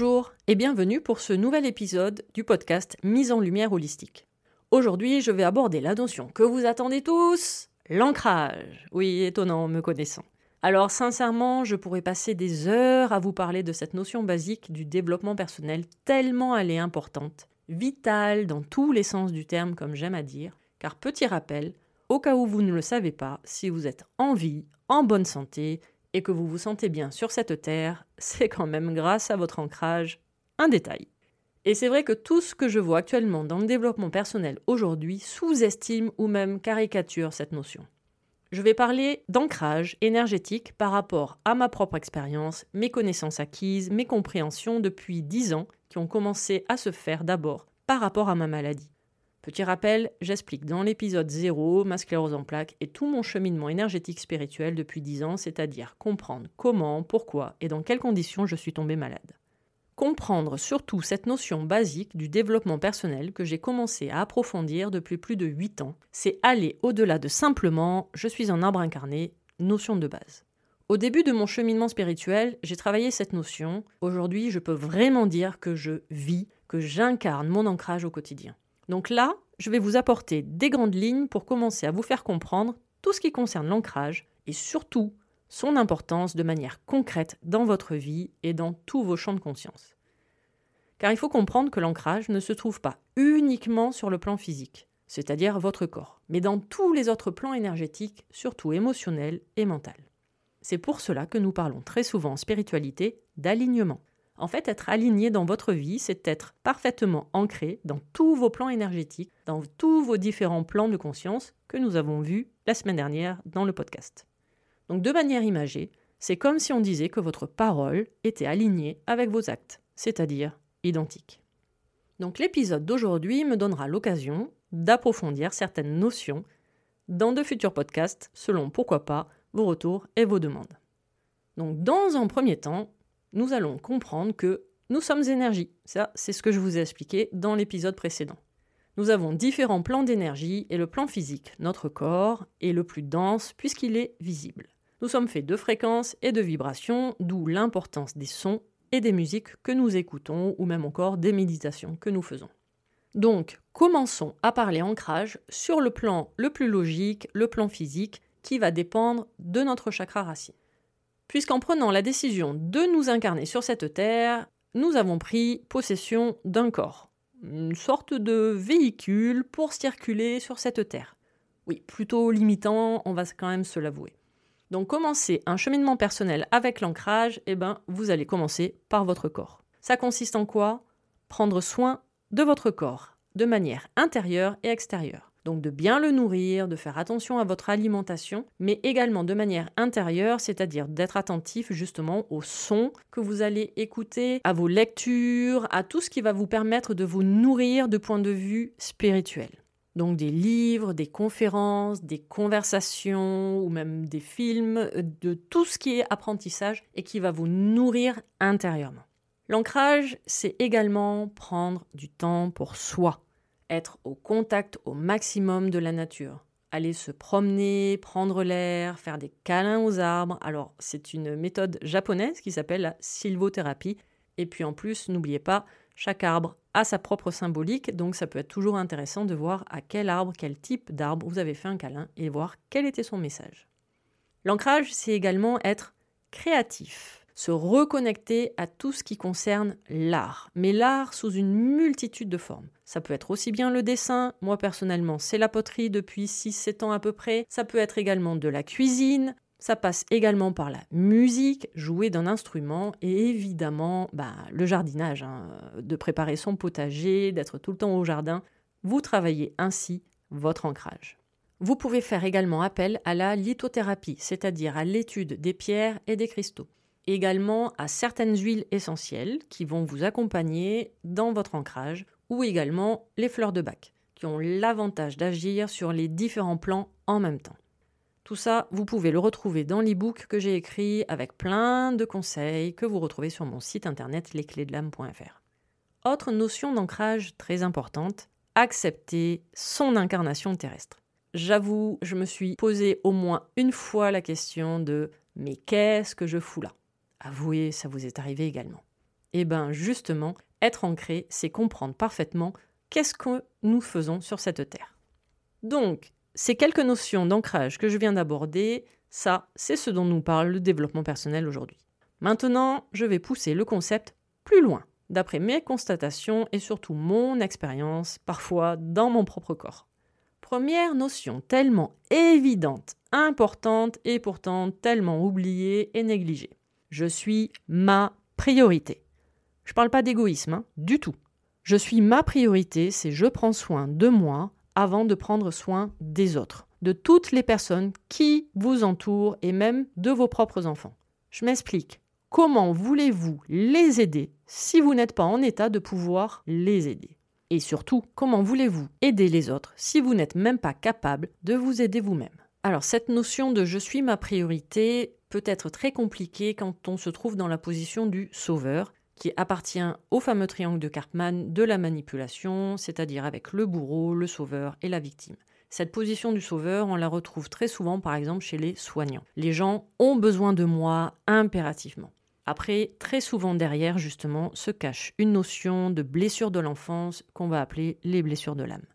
Bonjour et bienvenue pour ce nouvel épisode du podcast Mise en lumière holistique. Aujourd'hui, je vais aborder la notion que vous attendez tous, l'ancrage. Oui, étonnant me connaissant. Alors sincèrement, je pourrais passer des heures à vous parler de cette notion basique du développement personnel tellement elle est importante, vitale dans tous les sens du terme comme j'aime à dire, car petit rappel, au cas où vous ne le savez pas, si vous êtes en vie, en bonne santé et que vous vous sentez bien sur cette terre, c'est quand même grâce à votre ancrage un détail. Et c'est vrai que tout ce que je vois actuellement dans le développement personnel aujourd'hui sous-estime ou même caricature cette notion. Je vais parler d'ancrage énergétique par rapport à ma propre expérience, mes connaissances acquises, mes compréhensions depuis dix ans qui ont commencé à se faire d'abord par rapport à ma maladie. Petit rappel, j'explique dans l'épisode 0 ma sclérose en plaques et tout mon cheminement énergétique spirituel depuis 10 ans, c'est-à-dire comprendre comment, pourquoi et dans quelles conditions je suis tombée malade. Comprendre surtout cette notion basique du développement personnel que j'ai commencé à approfondir depuis plus de 8 ans, c'est aller au-delà de simplement je suis un arbre incarné, notion de base. Au début de mon cheminement spirituel, j'ai travaillé cette notion. Aujourd'hui, je peux vraiment dire que je vis, que j'incarne mon ancrage au quotidien. Donc là, je vais vous apporter des grandes lignes pour commencer à vous faire comprendre tout ce qui concerne l'ancrage et surtout son importance de manière concrète dans votre vie et dans tous vos champs de conscience. Car il faut comprendre que l'ancrage ne se trouve pas uniquement sur le plan physique, c'est-à-dire votre corps, mais dans tous les autres plans énergétiques, surtout émotionnels et mentaux. C'est pour cela que nous parlons très souvent en spiritualité d'alignement. En fait, être aligné dans votre vie, c'est être parfaitement ancré dans tous vos plans énergétiques, dans tous vos différents plans de conscience que nous avons vus la semaine dernière dans le podcast. Donc de manière imagée, c'est comme si on disait que votre parole était alignée avec vos actes, c'est-à-dire identique. Donc l'épisode d'aujourd'hui me donnera l'occasion d'approfondir certaines notions dans de futurs podcasts selon pourquoi pas vos retours et vos demandes. Donc dans un premier temps, nous allons comprendre que nous sommes énergie. Ça, c'est ce que je vous ai expliqué dans l'épisode précédent. Nous avons différents plans d'énergie et le plan physique, notre corps, est le plus dense puisqu'il est visible. Nous sommes faits de fréquences et de vibrations, d'où l'importance des sons et des musiques que nous écoutons ou même encore des méditations que nous faisons. Donc, commençons à parler ancrage sur le plan le plus logique, le plan physique, qui va dépendre de notre chakra racine puisqu'en prenant la décision de nous incarner sur cette terre, nous avons pris possession d'un corps, une sorte de véhicule pour circuler sur cette terre. Oui, plutôt limitant, on va quand même se l'avouer. Donc commencer un cheminement personnel avec l'ancrage, eh ben, vous allez commencer par votre corps. Ça consiste en quoi? Prendre soin de votre corps, de manière intérieure et extérieure. Donc de bien le nourrir, de faire attention à votre alimentation, mais également de manière intérieure, c'est-à-dire d'être attentif justement aux sons que vous allez écouter, à vos lectures, à tout ce qui va vous permettre de vous nourrir de point de vue spirituel. Donc des livres, des conférences, des conversations ou même des films, de tout ce qui est apprentissage et qui va vous nourrir intérieurement. L'ancrage, c'est également prendre du temps pour soi être au contact au maximum de la nature. Aller se promener, prendre l'air, faire des câlins aux arbres. Alors, c'est une méthode japonaise qui s'appelle la sylvothérapie. Et puis en plus, n'oubliez pas, chaque arbre a sa propre symbolique, donc ça peut être toujours intéressant de voir à quel arbre, quel type d'arbre vous avez fait un câlin et voir quel était son message. L'ancrage, c'est également être créatif, se reconnecter à tout ce qui concerne l'art, mais l'art sous une multitude de formes. Ça peut être aussi bien le dessin, moi personnellement c'est la poterie depuis 6-7 ans à peu près, ça peut être également de la cuisine, ça passe également par la musique, jouer d'un instrument et évidemment bah, le jardinage, hein, de préparer son potager, d'être tout le temps au jardin. Vous travaillez ainsi votre ancrage. Vous pouvez faire également appel à la lithothérapie, c'est-à-dire à, l'étude des pierres et des cristaux. Également à certaines huiles essentielles qui vont vous accompagner dans votre ancrage ou également les fleurs de bac, qui ont l'avantage d'agir sur les différents plans en même temps. Tout ça, vous pouvez le retrouver dans l'e-book que j'ai écrit avec plein de conseils que vous retrouvez sur mon site internet lesclésdelame.fr. Autre notion d'ancrage très importante, accepter son incarnation terrestre. J'avoue, je me suis posé au moins une fois la question de mais qu'est-ce que je fous là? Avouez, ça vous est arrivé également. Eh bien justement, être ancré, c'est comprendre parfaitement qu'est-ce que nous faisons sur cette terre. Donc, ces quelques notions d'ancrage que je viens d'aborder, ça, c'est ce dont nous parle le développement personnel aujourd'hui. Maintenant, je vais pousser le concept plus loin, d'après mes constatations et surtout mon expérience, parfois dans mon propre corps. Première notion tellement évidente, importante et pourtant tellement oubliée et négligée. Je suis ma priorité. Je ne parle pas d'égoïsme, hein, du tout. Je suis ma priorité, c'est je prends soin de moi avant de prendre soin des autres, de toutes les personnes qui vous entourent et même de vos propres enfants. Je m'explique. Comment voulez-vous les aider si vous n'êtes pas en état de pouvoir les aider? Et surtout, comment voulez-vous aider les autres si vous n'êtes même pas capable de vous aider vous-même? Alors cette notion de je suis ma priorité peut être très compliquée quand on se trouve dans la position du sauveur, qui appartient au fameux triangle de Cartman de la manipulation, c'est-à-dire avec le bourreau, le sauveur et la victime. Cette position du sauveur, on la retrouve très souvent par exemple chez les soignants. Les gens ont besoin de moi impérativement. Après, très souvent derrière, justement, se cache une notion de blessure de l'enfance qu'on va appeler les blessures de l'âme.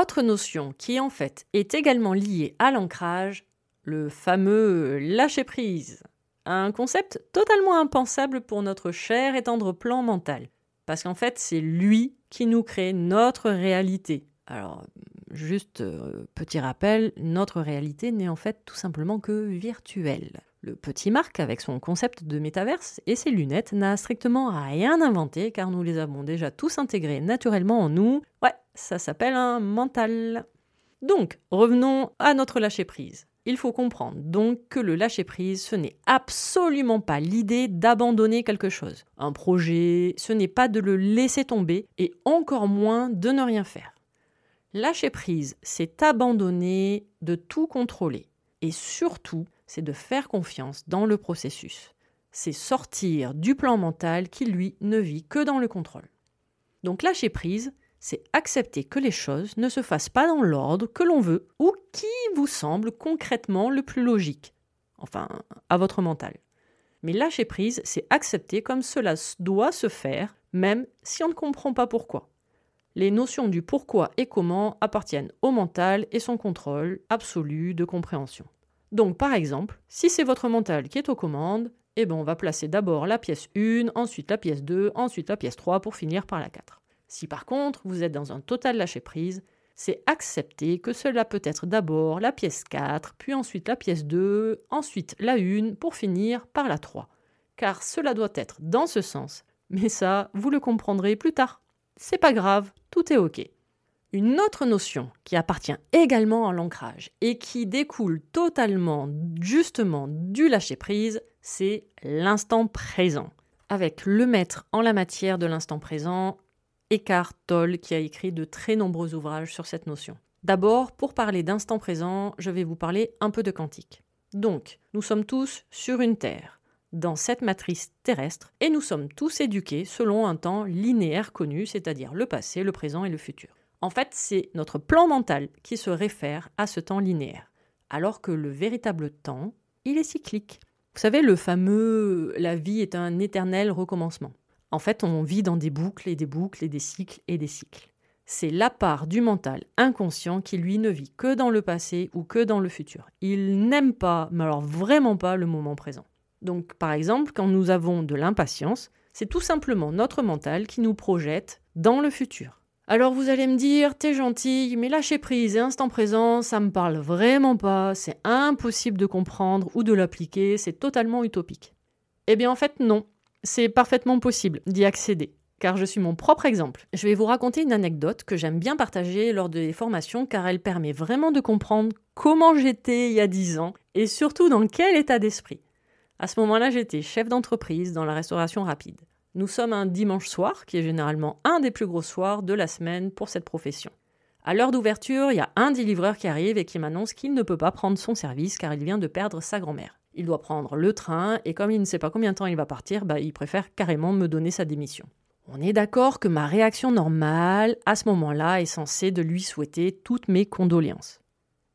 Autre notion qui en fait est également liée à l'ancrage, le fameux lâcher prise. Un concept totalement impensable pour notre cher et tendre plan mental. Parce qu'en fait, c'est lui qui nous crée notre réalité. Alors, juste euh, petit rappel, notre réalité n'est en fait tout simplement que virtuelle. Le petit Marc, avec son concept de métaverse et ses lunettes, n'a strictement rien inventé car nous les avons déjà tous intégrés naturellement en nous. Ouais, ça s'appelle un mental. Donc, revenons à notre lâcher-prise. Il faut comprendre donc que le lâcher-prise, ce n'est absolument pas l'idée d'abandonner quelque chose. Un projet, ce n'est pas de le laisser tomber et encore moins de ne rien faire. Lâcher-prise, c'est abandonner de tout contrôler. Et surtout, c'est de faire confiance dans le processus. C'est sortir du plan mental qui, lui, ne vit que dans le contrôle. Donc lâcher prise, c'est accepter que les choses ne se fassent pas dans l'ordre que l'on veut ou qui vous semble concrètement le plus logique, enfin à votre mental. Mais lâcher prise, c'est accepter comme cela doit se faire, même si on ne comprend pas pourquoi. Les notions du pourquoi et comment appartiennent au mental et son contrôle absolu de compréhension. Donc par exemple, si c'est votre mental qui est aux commandes, eh ben on va placer d'abord la pièce 1, ensuite la pièce 2, ensuite la pièce 3 pour finir par la 4. Si par contre vous êtes dans un total lâcher-prise, c'est accepter que cela peut être d'abord la pièce 4, puis ensuite la pièce 2, ensuite la 1, pour finir par la 3. Car cela doit être dans ce sens Mais ça, vous le comprendrez plus tard. C'est pas grave, tout est ok. Une autre notion qui appartient également à l'ancrage et qui découle totalement justement du lâcher-prise, c'est l'instant présent. Avec le maître en la matière de l'instant présent, Eckhart Tolle, qui a écrit de très nombreux ouvrages sur cette notion. D'abord, pour parler d'instant présent, je vais vous parler un peu de quantique. Donc, nous sommes tous sur une Terre, dans cette matrice terrestre, et nous sommes tous éduqués selon un temps linéaire connu, c'est-à-dire le passé, le présent et le futur. En fait, c'est notre plan mental qui se réfère à ce temps linéaire, alors que le véritable temps, il est cyclique. Vous savez, le fameux la vie est un éternel recommencement. En fait, on vit dans des boucles et des boucles et des cycles et des cycles. C'est la part du mental inconscient qui, lui, ne vit que dans le passé ou que dans le futur. Il n'aime pas, mais alors vraiment pas, le moment présent. Donc, par exemple, quand nous avons de l'impatience, c'est tout simplement notre mental qui nous projette dans le futur. Alors vous allez me dire, t'es gentil, mais lâcher prise et instant présent, ça me parle vraiment pas, c'est impossible de comprendre ou de l'appliquer, c'est totalement utopique. Eh bien en fait non, c'est parfaitement possible d'y accéder, car je suis mon propre exemple. Je vais vous raconter une anecdote que j'aime bien partager lors des formations, car elle permet vraiment de comprendre comment j'étais il y a 10 ans, et surtout dans quel état d'esprit. À ce moment-là, j'étais chef d'entreprise dans la restauration rapide. Nous sommes un dimanche soir, qui est généralement un des plus gros soirs de la semaine pour cette profession. À l'heure d'ouverture, il y a un des livreurs qui arrive et qui m'annonce qu'il ne peut pas prendre son service car il vient de perdre sa grand-mère. Il doit prendre le train et comme il ne sait pas combien de temps il va partir, bah, il préfère carrément me donner sa démission. On est d'accord que ma réaction normale à ce moment-là est censée de lui souhaiter toutes mes condoléances.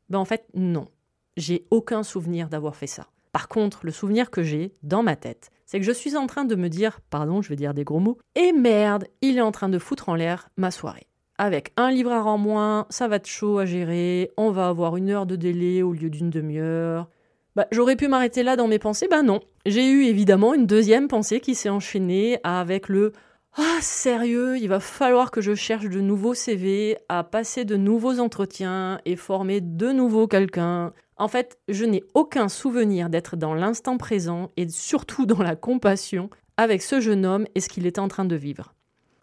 Ben en fait, non. J'ai aucun souvenir d'avoir fait ça. Par contre, le souvenir que j'ai dans ma tête, c'est que je suis en train de me dire, pardon, je vais dire des gros mots, et merde, il est en train de foutre en l'air ma soirée. Avec un livreur en moins, ça va être chaud à gérer, on va avoir une heure de délai au lieu d'une demi-heure. Bah, j'aurais pu m'arrêter là dans mes pensées, bah non. J'ai eu évidemment une deuxième pensée qui s'est enchaînée avec le ah, sérieux, il va falloir que je cherche de nouveaux CV, à passer de nouveaux entretiens et former de nouveau quelqu'un. En fait, je n'ai aucun souvenir d'être dans l'instant présent et surtout dans la compassion avec ce jeune homme et ce qu'il était en train de vivre.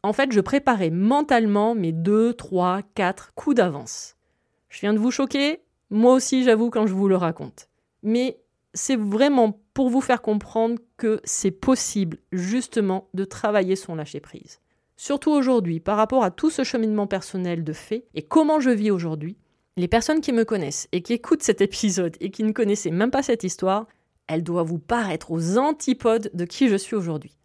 En fait, je préparais mentalement mes deux, trois, quatre coups d'avance. Je viens de vous choquer Moi aussi, j'avoue, quand je vous le raconte. Mais c'est vraiment pour vous faire comprendre que c'est possible, justement, de travailler son lâcher-prise. Surtout aujourd'hui, par rapport à tout ce cheminement personnel de fait et comment je vis aujourd'hui, les personnes qui me connaissent et qui écoutent cet épisode et qui ne connaissaient même pas cette histoire, elle doit vous paraître aux antipodes de qui je suis aujourd'hui.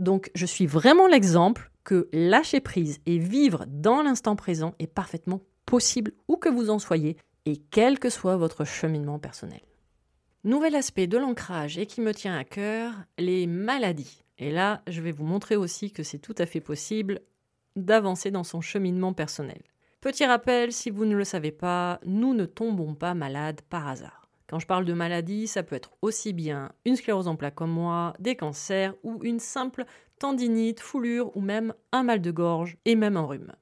Donc je suis vraiment l'exemple que lâcher prise et vivre dans l'instant présent est parfaitement possible où que vous en soyez et quel que soit votre cheminement personnel. Nouvel aspect de l'ancrage et qui me tient à cœur, les maladies. Et là, je vais vous montrer aussi que c'est tout à fait possible d'avancer dans son cheminement personnel. Petit rappel, si vous ne le savez pas, nous ne tombons pas malades par hasard. Quand je parle de maladie, ça peut être aussi bien une sclérose en plaques comme moi, des cancers ou une simple tendinite, foulure ou même un mal de gorge et même un rhume.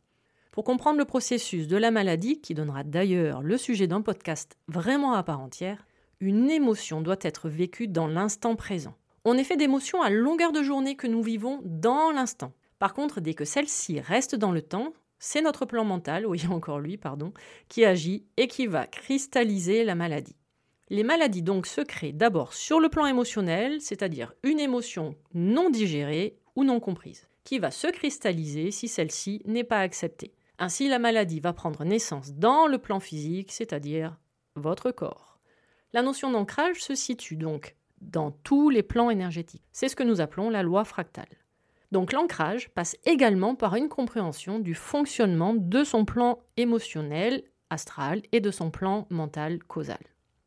Pour comprendre le processus de la maladie, qui donnera d'ailleurs le sujet d'un podcast vraiment à part entière, une émotion doit être vécue dans l'instant présent. On est fait d'émotions à longueur de journée que nous vivons dans l'instant. Par contre, dès que celle-ci reste dans le temps, c'est notre plan mental, oui encore lui, pardon, qui agit et qui va cristalliser la maladie. Les maladies donc se créent d'abord sur le plan émotionnel, c'est-à-dire une émotion non digérée ou non comprise, qui va se cristalliser si celle-ci n'est pas acceptée. Ainsi, la maladie va prendre naissance dans le plan physique, c'est-à-dire votre corps. La notion d'ancrage se situe donc dans tous les plans énergétiques. C'est ce que nous appelons la loi fractale. Donc l'ancrage passe également par une compréhension du fonctionnement de son plan émotionnel, astral, et de son plan mental, causal.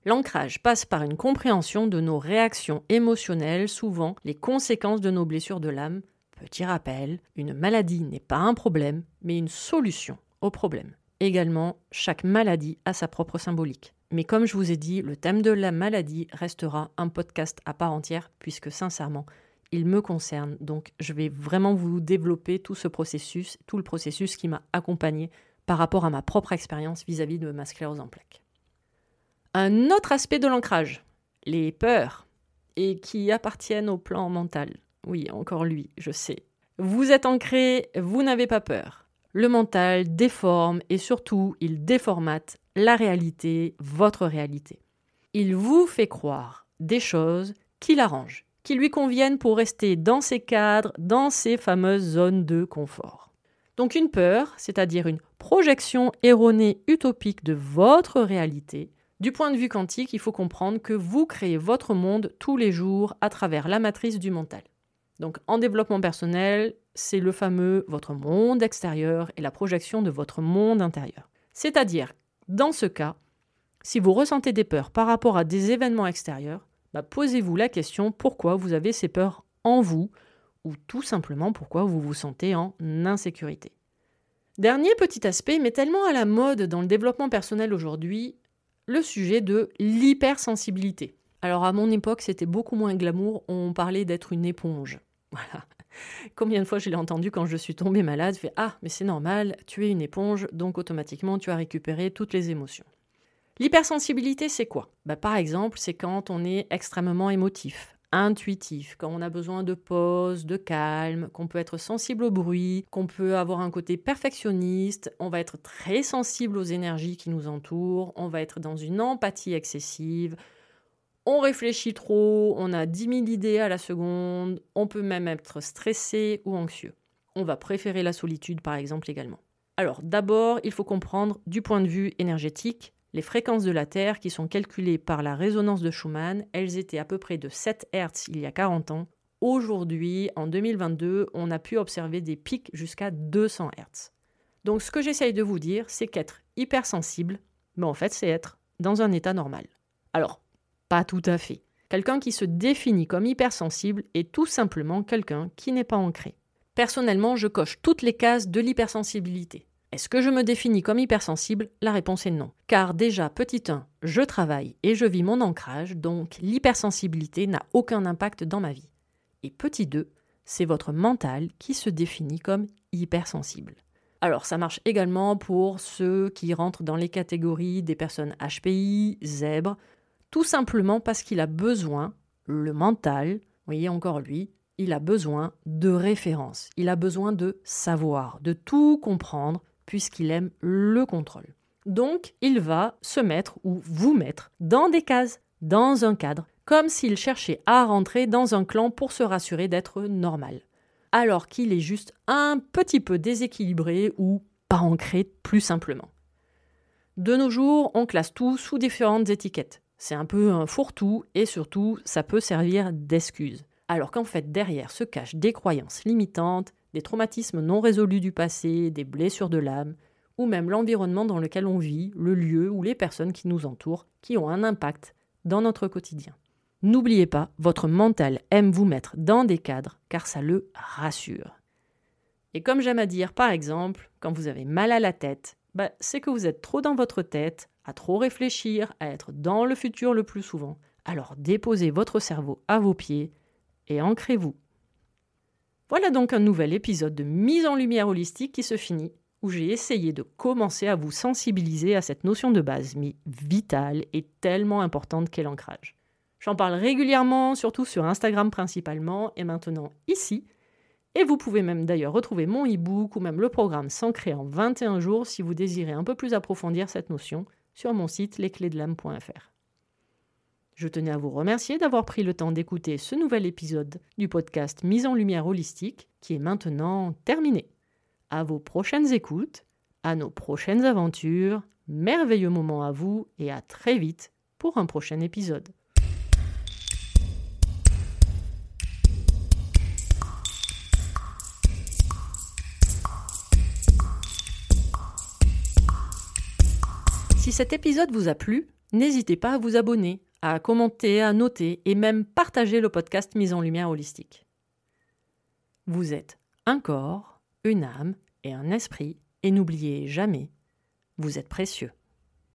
L'ancrage passe par une compréhension de nos réactions émotionnelles, souvent les conséquences de nos blessures de l'âme. Petit rappel, une maladie n'est pas un problème, mais une solution au problème. Également, chaque maladie a sa propre symbolique. Mais comme je vous ai dit, le thème de la maladie restera un podcast à part entière, puisque sincèrement, il me concerne. Donc, je vais vraiment vous développer tout ce processus, tout le processus qui m'a accompagné par rapport à ma propre expérience vis-à-vis de ma sclérose en plaques. Un autre aspect de l'ancrage, les peurs, et qui appartiennent au plan mental. Oui, encore lui, je sais. Vous êtes ancré, vous n'avez pas peur. Le mental déforme et surtout il déformate la réalité, votre réalité. Il vous fait croire des choses qui l'arrangent, qui lui conviennent pour rester dans ses cadres, dans ces fameuses zones de confort. Donc une peur, c'est-à-dire une projection erronée utopique de votre réalité, du point de vue quantique, il faut comprendre que vous créez votre monde tous les jours à travers la matrice du mental. Donc en développement personnel, c'est le fameux votre monde extérieur et la projection de votre monde intérieur. C'est-à-dire, dans ce cas, si vous ressentez des peurs par rapport à des événements extérieurs, bah, posez-vous la question pourquoi vous avez ces peurs en vous ou tout simplement pourquoi vous vous sentez en insécurité? Dernier petit aspect, mais tellement à la mode dans le développement personnel aujourd'hui, le sujet de l'hypersensibilité. Alors à mon époque, c'était beaucoup moins glamour, on parlait d'être une éponge. Voilà. Combien de fois je l'ai entendu quand je suis tombée malade, fait Ah, mais c'est normal, tu es une éponge, donc automatiquement tu as récupéré toutes les émotions. L'hypersensibilité, c'est quoi? Bah, Par exemple, c'est quand on est extrêmement émotif, intuitif, quand on a besoin de pause, de calme, qu'on peut être sensible au bruit, qu'on peut avoir un côté perfectionniste, on va être très sensible aux énergies qui nous entourent, on va être dans une empathie excessive, on réfléchit trop, on a 10 000 idées à la seconde, on peut même être stressé ou anxieux. On va préférer la solitude par exemple également. Alors d'abord, il faut comprendre du point de vue énergétique les fréquences de la Terre, qui sont calculées par la résonance de Schumann, elles étaient à peu près de 7 Hz il y a 40 ans. Aujourd'hui, en 2022, on a pu observer des pics jusqu'à 200 Hz. Donc ce que j'essaye de vous dire, c'est qu'être hypersensible, mais en fait, c'est être dans un état normal. Alors, pas tout à fait. Quelqu'un qui se définit comme hypersensible est tout simplement quelqu'un qui n'est pas ancré. Personnellement, je coche toutes les cases de l'hypersensibilité. Est-ce que je me définis comme hypersensible? La réponse est non. Car déjà, petit 1, je travaille et je vis mon ancrage, donc l'hypersensibilité n'a aucun impact dans ma vie. Et petit 2, c'est votre mental qui se définit comme hypersensible. Alors ça marche également pour ceux qui rentrent dans les catégories des personnes HPI, zèbres, tout simplement parce qu'il a besoin, le mental, voyez encore lui, il a besoin de références, il a besoin de savoir, de tout comprendre puisqu'il aime le contrôle. Donc, il va se mettre ou vous mettre dans des cases, dans un cadre, comme s'il cherchait à rentrer dans un clan pour se rassurer d'être normal, alors qu'il est juste un petit peu déséquilibré ou pas ancré plus simplement. De nos jours, on classe tout sous différentes étiquettes. C'est un peu un fourre-tout et surtout, ça peut servir d'excuse. Alors qu'en fait, derrière se cachent des croyances limitantes, des traumatismes non résolus du passé, des blessures de l'âme, ou même l'environnement dans lequel on vit, le lieu ou les personnes qui nous entourent, qui ont un impact dans notre quotidien. N'oubliez pas, votre mental aime vous mettre dans des cadres car ça le rassure. Et comme j'aime à dire, par exemple, quand vous avez mal à la tête, bah, c'est que vous êtes trop dans votre tête, à trop réfléchir, à être dans le futur le plus souvent. Alors déposez votre cerveau à vos pieds et ancrez-vous voilà donc un nouvel épisode de mise en lumière holistique qui se finit, où j'ai essayé de commencer à vous sensibiliser à cette notion de base, mais vitale et tellement importante qu'est l'ancrage. J'en parle régulièrement, surtout sur Instagram principalement, et maintenant ici. Et vous pouvez même d'ailleurs retrouver mon e-book ou même le programme S'ancrer en 21 jours si vous désirez un peu plus approfondir cette notion sur mon site lesclésdelame.fr. Je tenais à vous remercier d'avoir pris le temps d'écouter ce nouvel épisode du podcast Mise en lumière holistique qui est maintenant terminé. À vos prochaines écoutes, à nos prochaines aventures, merveilleux moment à vous et à très vite pour un prochain épisode. Si cet épisode vous a plu, n'hésitez pas à vous abonner à commenter, à noter et même partager le podcast Mise en Lumière Holistique. Vous êtes un corps, une âme et un esprit et n'oubliez jamais, vous êtes précieux.